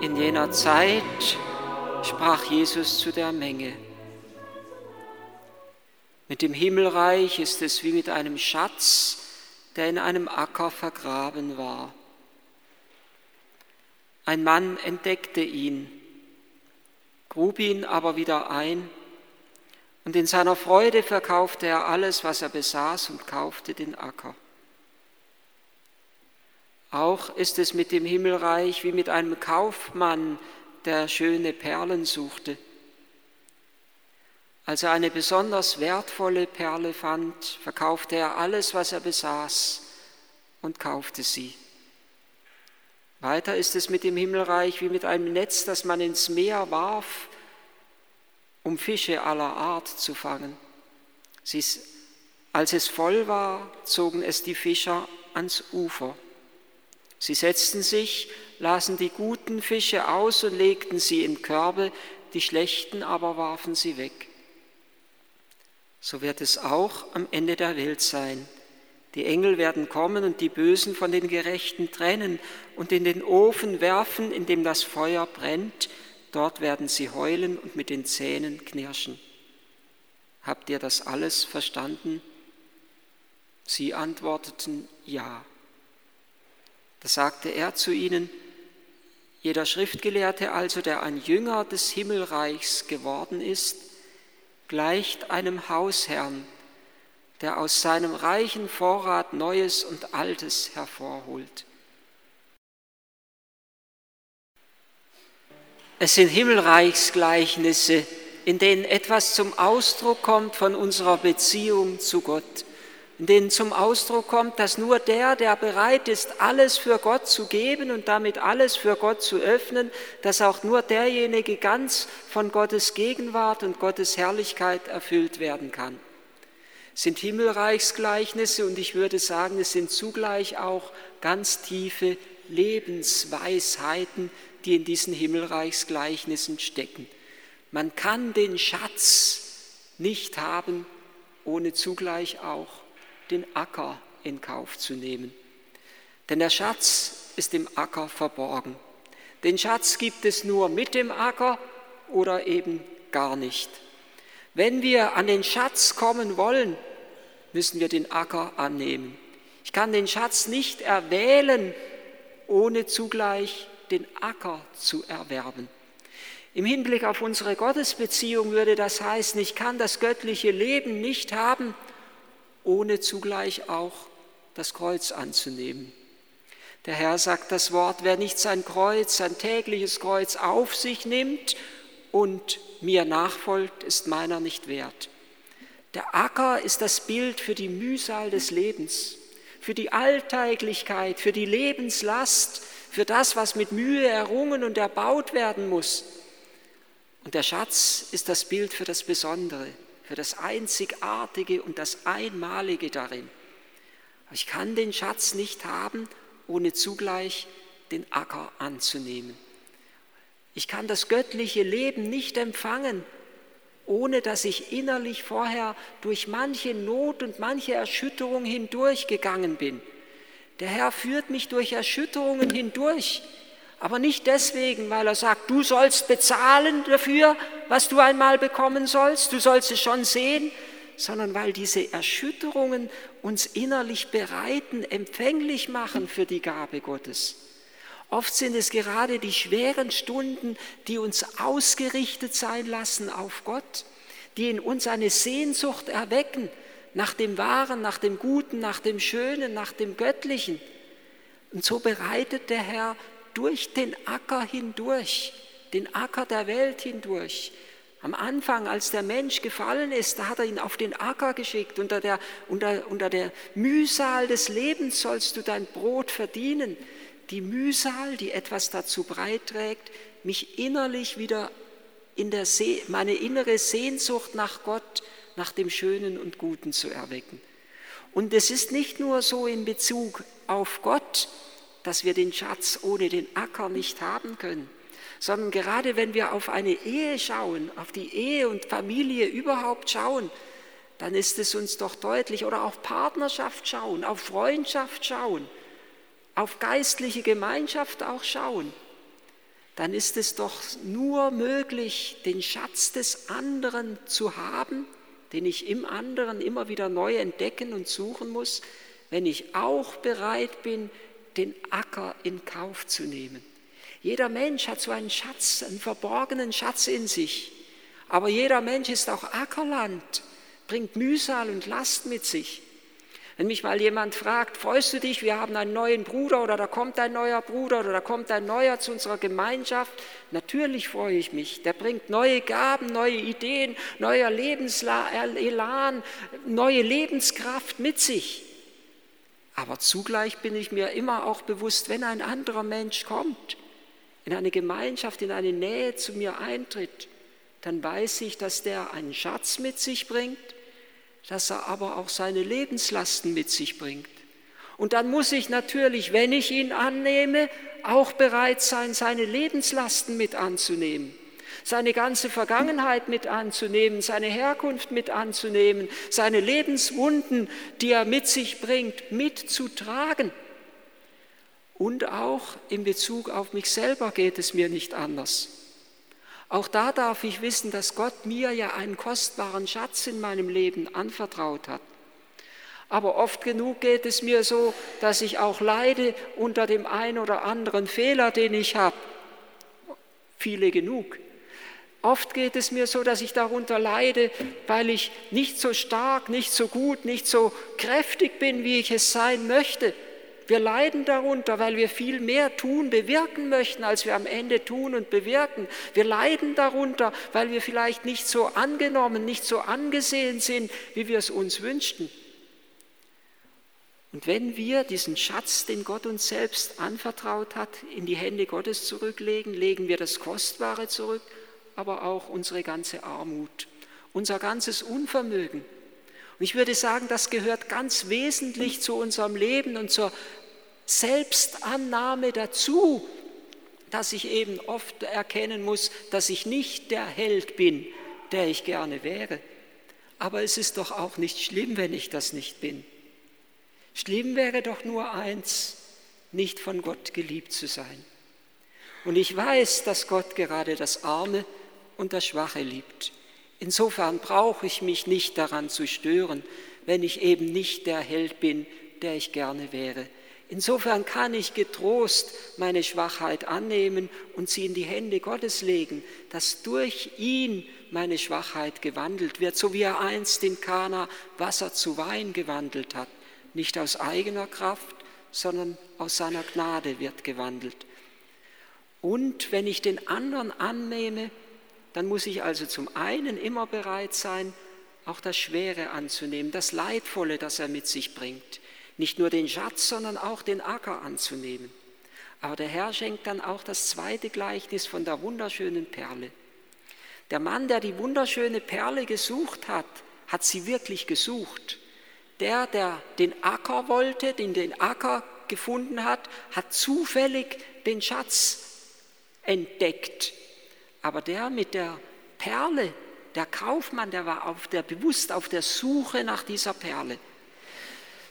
jener Zeit sprach Jesus zu der Menge. Mit dem Himmelreich ist es wie mit einem Schatz, der in einem Acker vergraben war. Ein Mann entdeckte ihn, grub ihn aber wieder ein, und in seiner Freude verkaufte er alles, was er besaß, und kaufte den Acker. Auch ist es mit dem Himmelreich wie mit einem Kaufmann, der schöne Perlen suchte. Als er eine besonders wertvolle Perle fand, verkaufte er alles, was er besaß und kaufte sie. Weiter ist es mit dem Himmelreich wie mit einem Netz, das man ins Meer warf, um Fische aller Art zu fangen. Als es voll war, zogen es die Fischer ans Ufer. Sie setzten sich, lasen die guten Fische aus und legten sie in Körbe, die schlechten aber warfen sie weg. So wird es auch am Ende der Welt sein. Die Engel werden kommen und die Bösen von den Gerechten trennen und in den Ofen werfen, in dem das Feuer brennt. Dort werden sie heulen und mit den Zähnen knirschen. Habt ihr das alles verstanden? Sie antworteten ja. Da sagte er zu ihnen, jeder Schriftgelehrte also, der ein Jünger des Himmelreichs geworden ist, gleicht einem Hausherrn, der aus seinem reichen Vorrat Neues und Altes hervorholt. Es sind Himmelreichsgleichnisse, in denen etwas zum Ausdruck kommt von unserer Beziehung zu Gott in denen zum Ausdruck kommt, dass nur der, der bereit ist, alles für Gott zu geben und damit alles für Gott zu öffnen, dass auch nur derjenige ganz von Gottes Gegenwart und Gottes Herrlichkeit erfüllt werden kann. Es sind Himmelreichsgleichnisse und ich würde sagen, es sind zugleich auch ganz tiefe Lebensweisheiten, die in diesen Himmelreichsgleichnissen stecken. Man kann den Schatz nicht haben, ohne zugleich auch den Acker in Kauf zu nehmen. Denn der Schatz ist im Acker verborgen. Den Schatz gibt es nur mit dem Acker oder eben gar nicht. Wenn wir an den Schatz kommen wollen, müssen wir den Acker annehmen. Ich kann den Schatz nicht erwählen, ohne zugleich den Acker zu erwerben. Im Hinblick auf unsere Gottesbeziehung würde das heißen, ich kann das göttliche Leben nicht haben, ohne zugleich auch das Kreuz anzunehmen. Der Herr sagt das Wort, wer nicht sein Kreuz, sein tägliches Kreuz auf sich nimmt und mir nachfolgt, ist meiner nicht wert. Der Acker ist das Bild für die Mühsal des Lebens, für die Alltäglichkeit, für die Lebenslast, für das, was mit Mühe errungen und erbaut werden muss. Und der Schatz ist das Bild für das Besondere, für das Einzigartige und das Einmalige darin. ich kann den Schatz nicht haben, ohne zugleich den Acker anzunehmen. Ich kann das göttliche Leben nicht empfangen, ohne dass ich innerlich vorher durch manche Not und manche Erschütterung hindurchgegangen bin. Der Herr führt mich durch Erschütterungen hindurch, aber nicht deswegen, weil er sagt, du sollst bezahlen dafür, was du einmal bekommen sollst, du sollst es schon sehen, sondern weil diese Erschütterungen uns innerlich bereiten, empfänglich machen für die Gabe Gottes. Oft sind es gerade die schweren Stunden, die uns ausgerichtet sein lassen auf Gott, die in uns eine Sehnsucht erwecken nach dem Wahren, nach dem Guten, nach dem Schönen, nach dem Göttlichen. Und so bereitet der Herr durch den Acker hindurch, den Acker der Welt hindurch. Am Anfang, als der Mensch gefallen ist, da hat er ihn auf den Acker geschickt. Unter der, unter, unter der Mühsal des Lebens sollst du dein Brot verdienen. Die Mühsal, die etwas dazu beiträgt, mich innerlich wieder in der See, meine innere Sehnsucht nach Gott, nach dem Schönen und Guten zu erwecken. Und es ist nicht nur so in Bezug auf Gott, dass wir den Schatz ohne den Acker nicht haben können, sondern gerade wenn wir auf eine Ehe schauen, auf die Ehe und Familie überhaupt schauen, dann ist es uns doch deutlich, oder auf Partnerschaft schauen, auf Freundschaft schauen, auf geistliche Gemeinschaft auch schauen, dann ist es doch nur möglich, den Schatz des anderen zu haben, den ich im anderen immer wieder neu entdecken und suchen muss, wenn ich auch bereit bin, den Acker in Kauf zu nehmen. Jeder Mensch hat so einen Schatz, einen verborgenen Schatz in sich. Aber jeder Mensch ist auch Ackerland, bringt Mühsal und Last mit sich. Wenn mich mal jemand fragt, freust du dich, wir haben einen neuen Bruder oder da kommt ein neuer Bruder oder da kommt ein neuer zu unserer Gemeinschaft, natürlich freue ich mich. Der bringt neue Gaben, neue Ideen, neuer Lebenselan, neue Lebenskraft mit sich. Aber zugleich bin ich mir immer auch bewusst, wenn ein anderer Mensch kommt, in eine Gemeinschaft, in eine Nähe zu mir eintritt, dann weiß ich, dass der einen Schatz mit sich bringt, dass er aber auch seine Lebenslasten mit sich bringt. Und dann muss ich natürlich, wenn ich ihn annehme, auch bereit sein, seine Lebenslasten mit anzunehmen, seine ganze Vergangenheit mit anzunehmen, seine Herkunft mit anzunehmen, seine Lebenswunden, die er mit sich bringt, mitzutragen. Und auch in Bezug auf mich selber geht es mir nicht anders. Auch da darf ich wissen, dass Gott mir ja einen kostbaren Schatz in meinem Leben anvertraut hat. Aber oft genug geht es mir so, dass ich auch leide unter dem einen oder anderen Fehler, den ich habe. Viele genug. Oft geht es mir so, dass ich darunter leide, weil ich nicht so stark, nicht so gut, nicht so kräftig bin, wie ich es sein möchte. Wir leiden darunter, weil wir viel mehr tun, bewirken möchten, als wir am Ende tun und bewirken. Wir leiden darunter, weil wir vielleicht nicht so angenommen, nicht so angesehen sind, wie wir es uns wünschten. Und wenn wir diesen Schatz, den Gott uns selbst anvertraut hat, in die Hände Gottes zurücklegen, legen wir das Kostbare zurück, aber auch unsere ganze Armut, unser ganzes Unvermögen. Und ich würde sagen, das gehört ganz wesentlich zu unserem Leben und zur Selbstannahme dazu, dass ich eben oft erkennen muss, dass ich nicht der Held bin, der ich gerne wäre. Aber es ist doch auch nicht schlimm, wenn ich das nicht bin. Schlimm wäre doch nur eins, nicht von Gott geliebt zu sein. Und ich weiß, dass Gott gerade das Arme und das Schwache liebt. Insofern brauche ich mich nicht daran zu stören, wenn ich eben nicht der Held bin, der ich gerne wäre. Insofern kann ich getrost meine Schwachheit annehmen und sie in die Hände Gottes legen, dass durch ihn meine Schwachheit gewandelt wird, so wie er einst in Kana Wasser zu Wein gewandelt hat. Nicht aus eigener Kraft, sondern aus seiner Gnade wird gewandelt. Und wenn ich den anderen annehme, dann muss ich also zum einen immer bereit sein, auch das Schwere anzunehmen, das Leidvolle, das er mit sich bringt nicht nur den Schatz, sondern auch den Acker anzunehmen. Aber der Herr schenkt dann auch das zweite Gleichnis von der wunderschönen Perle. Der Mann, der die wunderschöne Perle gesucht hat, hat sie wirklich gesucht. Der, der den Acker wollte, den den Acker gefunden hat, hat zufällig den Schatz entdeckt. Aber der mit der Perle, der Kaufmann, der war auf der, bewusst auf der Suche nach dieser Perle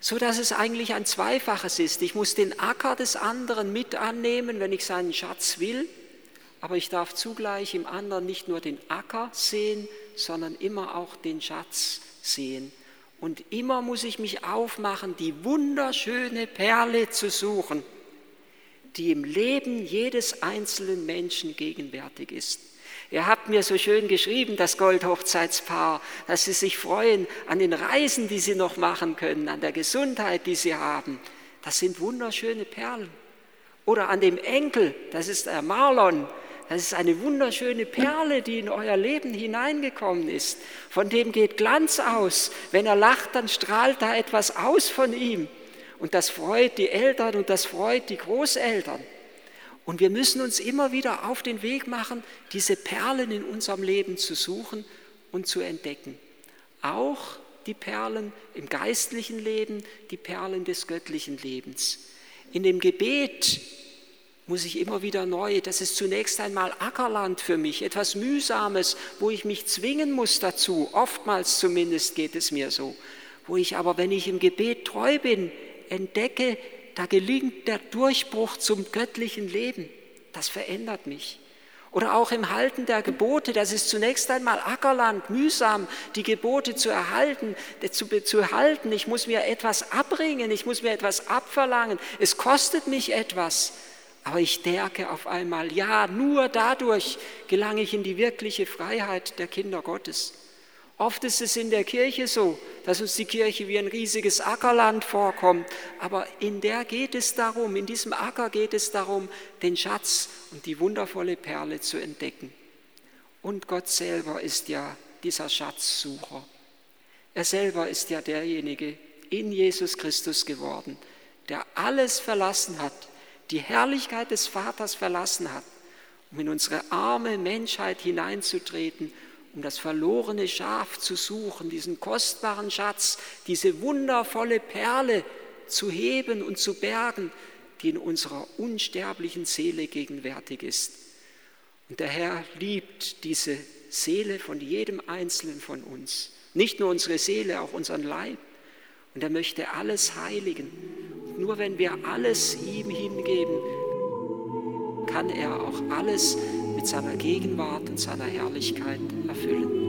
so dass es eigentlich ein Zweifaches ist. Ich muss den Acker des anderen mit annehmen, wenn ich seinen Schatz will, aber ich darf zugleich im anderen nicht nur den Acker sehen, sondern immer auch den Schatz sehen. Und immer muss ich mich aufmachen, die wunderschöne Perle zu suchen, die im Leben jedes einzelnen Menschen gegenwärtig ist. Ihr habt mir so schön geschrieben, das Goldhochzeitspaar, dass sie sich freuen an den Reisen, die sie noch machen können, an der Gesundheit, die sie haben. Das sind wunderschöne Perlen. Oder an dem Enkel, das ist der Marlon, das ist eine wunderschöne Perle, die in euer Leben hineingekommen ist. Von dem geht Glanz aus. Wenn er lacht, dann strahlt da etwas aus von ihm. Und das freut die Eltern und das freut die Großeltern. Und wir müssen uns immer wieder auf den Weg machen, diese Perlen in unserem Leben zu suchen und zu entdecken. Auch die Perlen im geistlichen Leben, die Perlen des göttlichen Lebens. In dem Gebet muss ich immer wieder neu, das ist zunächst einmal Ackerland für mich, etwas Mühsames, wo ich mich zwingen muss dazu, oftmals zumindest geht es mir so, wo ich aber, wenn ich im Gebet treu bin, entdecke, da gelingt der Durchbruch zum göttlichen Leben. das verändert mich. Oder auch im Halten der Gebote, das ist zunächst einmal Ackerland, mühsam, die Gebote zu erhalten, zu, zu halten. Ich muss mir etwas abbringen, ich muss mir etwas abverlangen. Es kostet mich etwas. Aber ich stärke auf einmal, ja, nur dadurch gelange ich in die wirkliche Freiheit der Kinder Gottes. Oft ist es in der Kirche so, dass uns die Kirche wie ein riesiges Ackerland vorkommt, aber in der geht es darum, in diesem Acker geht es darum, den Schatz und die wundervolle Perle zu entdecken. Und Gott selber ist ja dieser Schatzsucher. Er selber ist ja derjenige in Jesus Christus geworden, der alles verlassen hat, die Herrlichkeit des Vaters verlassen hat, um in unsere arme Menschheit hineinzutreten um das verlorene Schaf zu suchen, diesen kostbaren Schatz, diese wundervolle Perle zu heben und zu bergen, die in unserer unsterblichen Seele gegenwärtig ist. Und der Herr liebt diese Seele von jedem Einzelnen von uns. Nicht nur unsere Seele, auch unseren Leib. Und er möchte alles heiligen. Und nur wenn wir alles ihm hingeben, kann er auch alles mit seiner Gegenwart und seiner Herrlichkeit erfüllen.